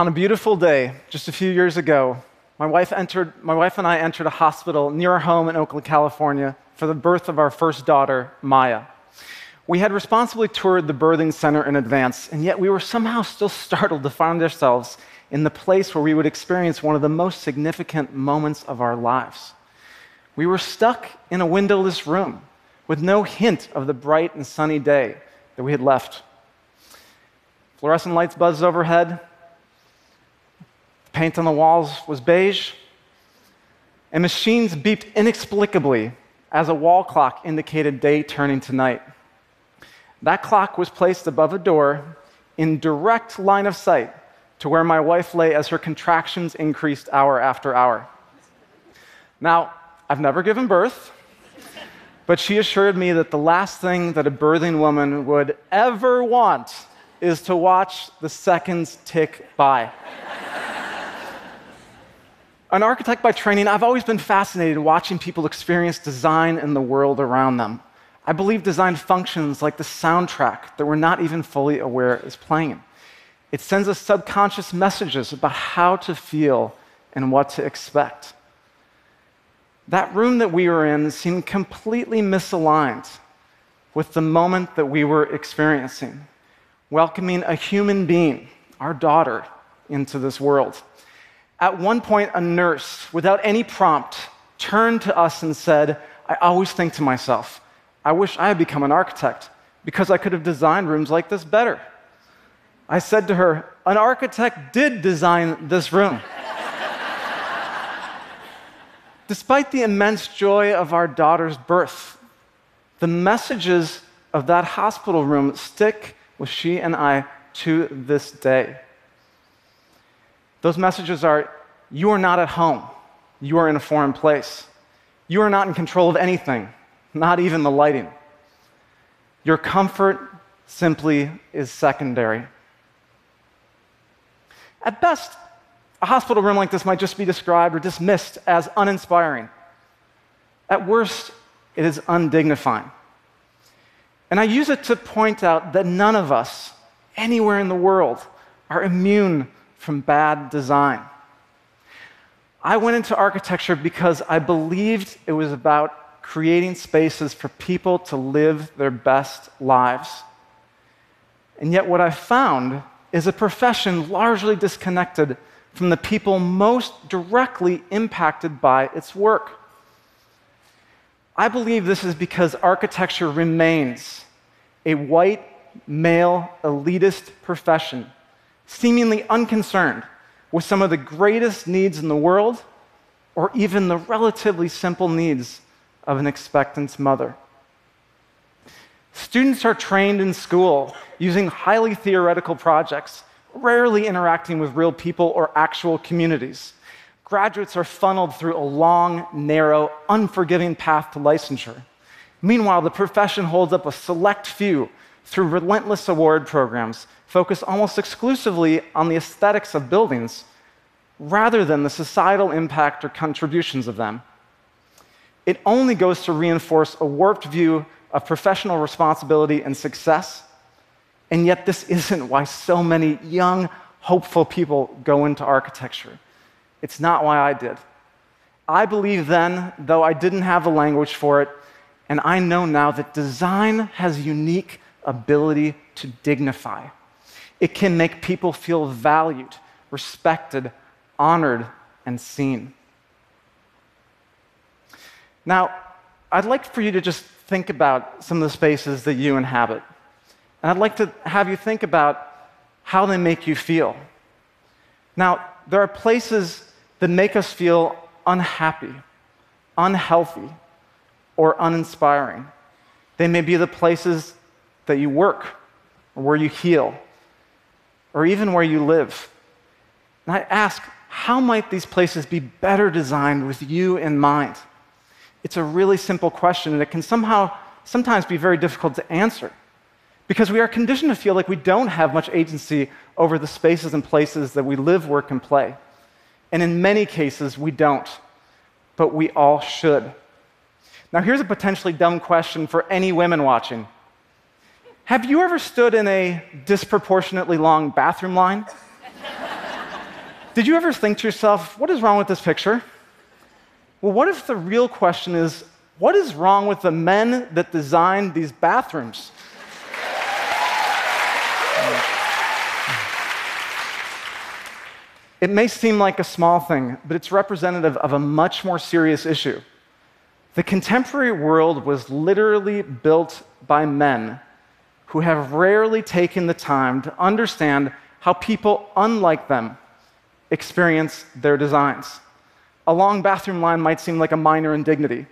On a beautiful day, just a few years ago, my wife, entered, my wife and I entered a hospital near our home in Oakland, California, for the birth of our first daughter, Maya. We had responsibly toured the birthing center in advance, and yet we were somehow still startled to find ourselves in the place where we would experience one of the most significant moments of our lives. We were stuck in a windowless room with no hint of the bright and sunny day that we had left. Fluorescent lights buzzed overhead. Paint on the walls was beige. And machines beeped inexplicably as a wall clock indicated day turning to night. That clock was placed above a door in direct line of sight to where my wife lay as her contractions increased hour after hour. Now, I've never given birth, but she assured me that the last thing that a birthing woman would ever want is to watch the seconds tick by. An architect by training, I've always been fascinated watching people experience design in the world around them. I believe design functions like the soundtrack that we're not even fully aware is playing. It sends us subconscious messages about how to feel and what to expect. That room that we were in seemed completely misaligned with the moment that we were experiencing, welcoming a human being, our daughter, into this world. At one point, a nurse, without any prompt, turned to us and said, I always think to myself, I wish I had become an architect because I could have designed rooms like this better. I said to her, An architect did design this room. Despite the immense joy of our daughter's birth, the messages of that hospital room stick with she and I to this day. Those messages are you are not at home, you are in a foreign place. You are not in control of anything, not even the lighting. Your comfort simply is secondary. At best, a hospital room like this might just be described or dismissed as uninspiring. At worst, it is undignifying. And I use it to point out that none of us, anywhere in the world, are immune from bad design. I went into architecture because I believed it was about creating spaces for people to live their best lives. And yet, what I found is a profession largely disconnected from the people most directly impacted by its work. I believe this is because architecture remains a white, male, elitist profession, seemingly unconcerned with some of the greatest needs in the world or even the relatively simple needs of an expectant mother. Students are trained in school using highly theoretical projects rarely interacting with real people or actual communities. Graduates are funneled through a long, narrow, unforgiving path to licensure. Meanwhile, the profession holds up a select few through relentless award programs focused almost exclusively on the aesthetics of buildings rather than the societal impact or contributions of them. It only goes to reinforce a warped view of professional responsibility and success and yet, this isn't why so many young, hopeful people go into architecture. It's not why I did. I believe then, though I didn't have the language for it, and I know now that design has unique ability to dignify. It can make people feel valued, respected, honored, and seen. Now, I'd like for you to just think about some of the spaces that you inhabit. And I'd like to have you think about how they make you feel. Now, there are places that make us feel unhappy, unhealthy, or uninspiring. They may be the places that you work, or where you heal, or even where you live. And I ask, how might these places be better designed with you in mind? It's a really simple question, and it can somehow sometimes be very difficult to answer because we are conditioned to feel like we don't have much agency over the spaces and places that we live, work, and play. And in many cases, we don't, but we all should. Now, here's a potentially dumb question for any women watching Have you ever stood in a disproportionately long bathroom line? Did you ever think to yourself, what is wrong with this picture? Well, what if the real question is, what is wrong with the men that designed these bathrooms? It may seem like a small thing, but it's representative of a much more serious issue. The contemporary world was literally built by men who have rarely taken the time to understand how people unlike them experience their designs. A long bathroom line might seem like a minor indignity,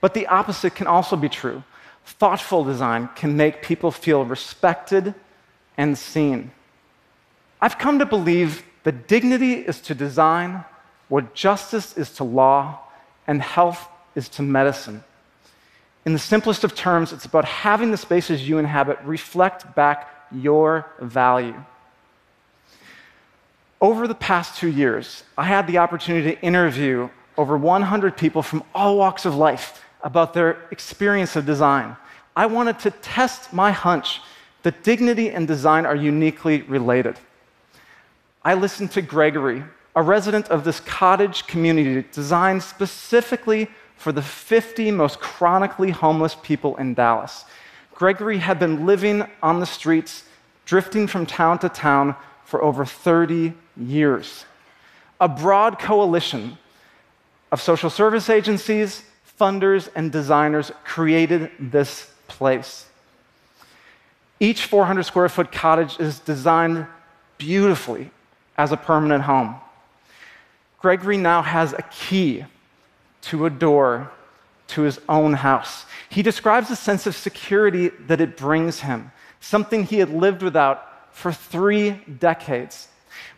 but the opposite can also be true. Thoughtful design can make people feel respected and seen. I've come to believe that dignity is to design what justice is to law and health is to medicine. In the simplest of terms, it's about having the spaces you inhabit reflect back your value. Over the past two years, I had the opportunity to interview over 100 people from all walks of life about their experience of design. I wanted to test my hunch that dignity and design are uniquely related. I listened to Gregory, a resident of this cottage community designed specifically for the 50 most chronically homeless people in Dallas. Gregory had been living on the streets, drifting from town to town for over 30 years. A broad coalition of social service agencies, funders, and designers created this place. Each 400 square foot cottage is designed beautifully as a permanent home. Gregory now has a key to a door to his own house. He describes a sense of security that it brings him, something he had lived without for three decades.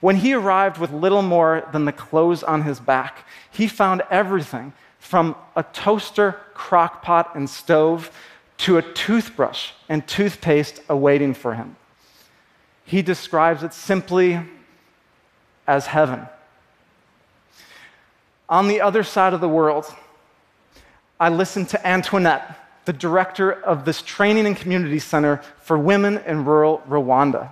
When he arrived with little more than the clothes on his back, he found everything from a toaster, crock pot, and stove to a toothbrush and toothpaste awaiting for him. He describes it simply as heaven. On the other side of the world, I listened to Antoinette, the director of this training and community center for women in rural Rwanda.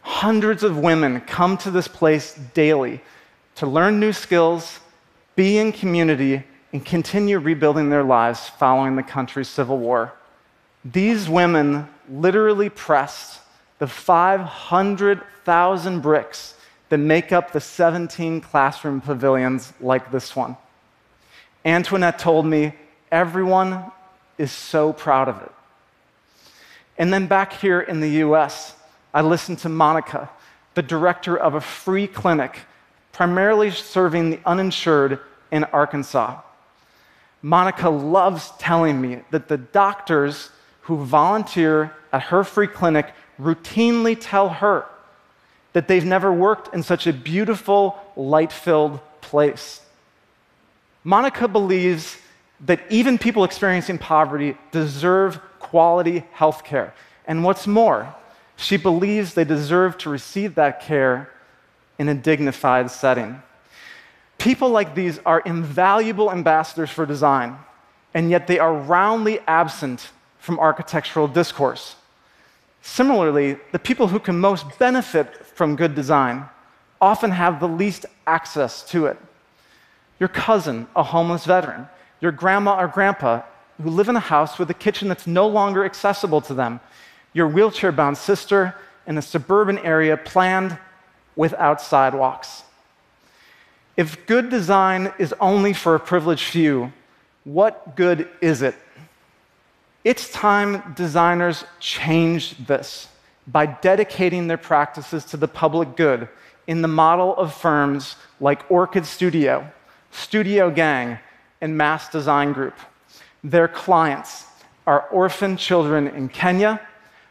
Hundreds of women come to this place daily to learn new skills, be in community, and continue rebuilding their lives following the country's civil war. These women literally pressed the 500,000 bricks that make up the 17 classroom pavilions like this one. Antoinette told me everyone is so proud of it. And then back here in the US, I listened to Monica, the director of a free clinic primarily serving the uninsured in Arkansas. Monica loves telling me that the doctors who volunteer at her free clinic routinely tell her that they've never worked in such a beautiful, light filled place. Monica believes that even people experiencing poverty deserve quality health care. And what's more, she believes they deserve to receive that care in a dignified setting. People like these are invaluable ambassadors for design, and yet they are roundly absent from architectural discourse. Similarly, the people who can most benefit from good design often have the least access to it. Your cousin, a homeless veteran, your grandma or grandpa who live in a house with a kitchen that's no longer accessible to them, your wheelchair bound sister in a suburban area planned without sidewalks. If good design is only for a privileged few, what good is it? It's time designers change this by dedicating their practices to the public good in the model of firms like Orkidstudio, Studio Gang, and Mass Design Group. Their clients are orphan children in Kenya,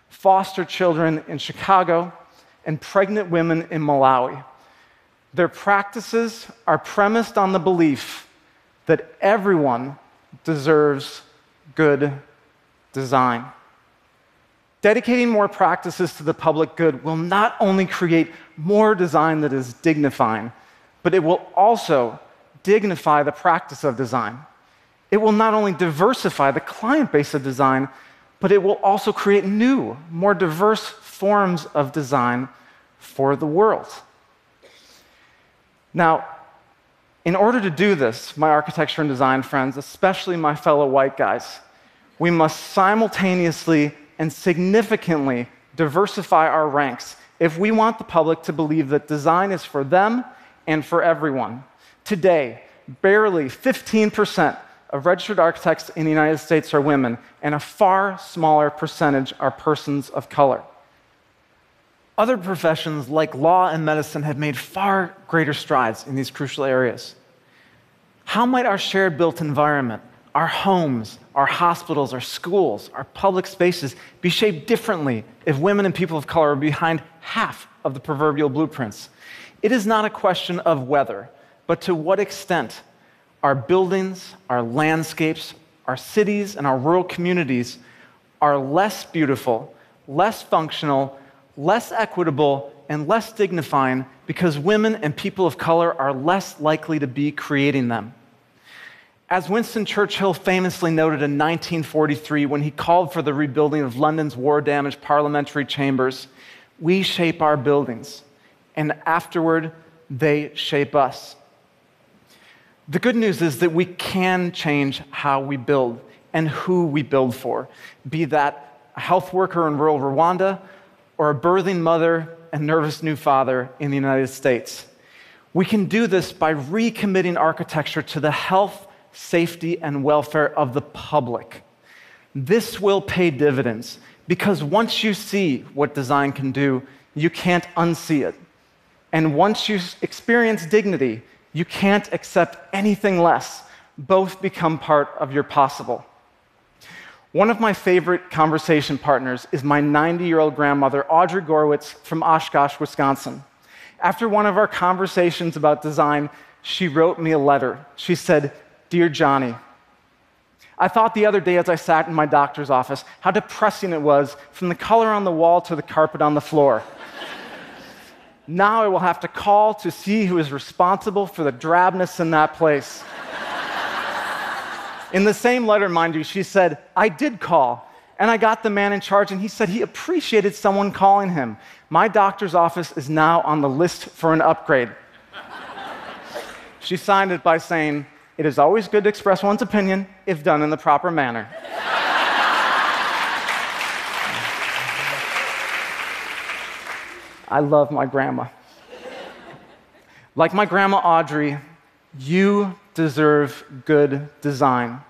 foster children in Chicago, and pregnant women in Malawi. Their practices are premised on the belief that everyone deserves good design. Dedicating more practices to the public good will not only create more design that is dignifying, but it will also dignify the practice of design. It will not only diversify the client base of design, but it will also create new, more diverse forms of design for the world. Now, in order to do this, my architecture and design friends, especially my fellow white guys, we must simultaneously and significantly diversify our ranks if we want the public to believe that design is for them and for everyone. Today, barely 15% of registered architects in the United States are women, and a far smaller percentage are persons of color. Other professions like law and medicine have made far greater strides in these crucial areas. How might our shared built environment, our homes, our hospitals, our schools, our public spaces be shaped differently if women and people of color are behind half of the proverbial blueprints? It is not a question of whether, but to what extent our buildings, our landscapes, our cities, and our rural communities are less beautiful, less functional, less equitable, and less dignifying because women and people of color are less likely to be creating them. As Winston Churchill famously noted in 1943 when he called for the rebuilding of London's war damaged parliamentary chambers, we shape our buildings, and afterward, they shape us. The good news is that we can change how we build and who we build for, be that a health worker in rural Rwanda or a birthing mother and nervous new father in the United States. We can do this by recommitting architecture to the health, safety, and welfare of the public. This will pay dividends because once you see what design can do, you can't unsee it. And once you experience dignity, you can't accept anything less. Both become part of your possible. One of my favorite conversation partners is my 90 year old grandmother, Audrey Gorwitz from Oshkosh, Wisconsin. After one of our conversations about design, she wrote me a letter. She said, Dear Johnny, I thought the other day as I sat in my doctor's office how depressing it was from the color on the wall to the carpet on the floor. now I will have to call to see who is responsible for the drabness in that place. In the same letter, mind you, she said, I did call, and I got the man in charge, and he said he appreciated someone calling him. My doctor's office is now on the list for an upgrade. she signed it by saying, It is always good to express one's opinion if done in the proper manner. I love my grandma. Like my grandma Audrey, you deserve good design.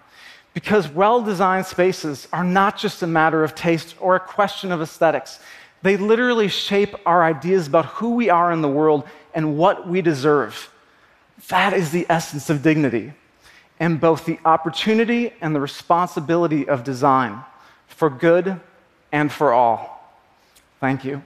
Because well designed spaces are not just a matter of taste or a question of aesthetics. They literally shape our ideas about who we are in the world and what we deserve. That is the essence of dignity, and both the opportunity and the responsibility of design for good and for all. Thank you.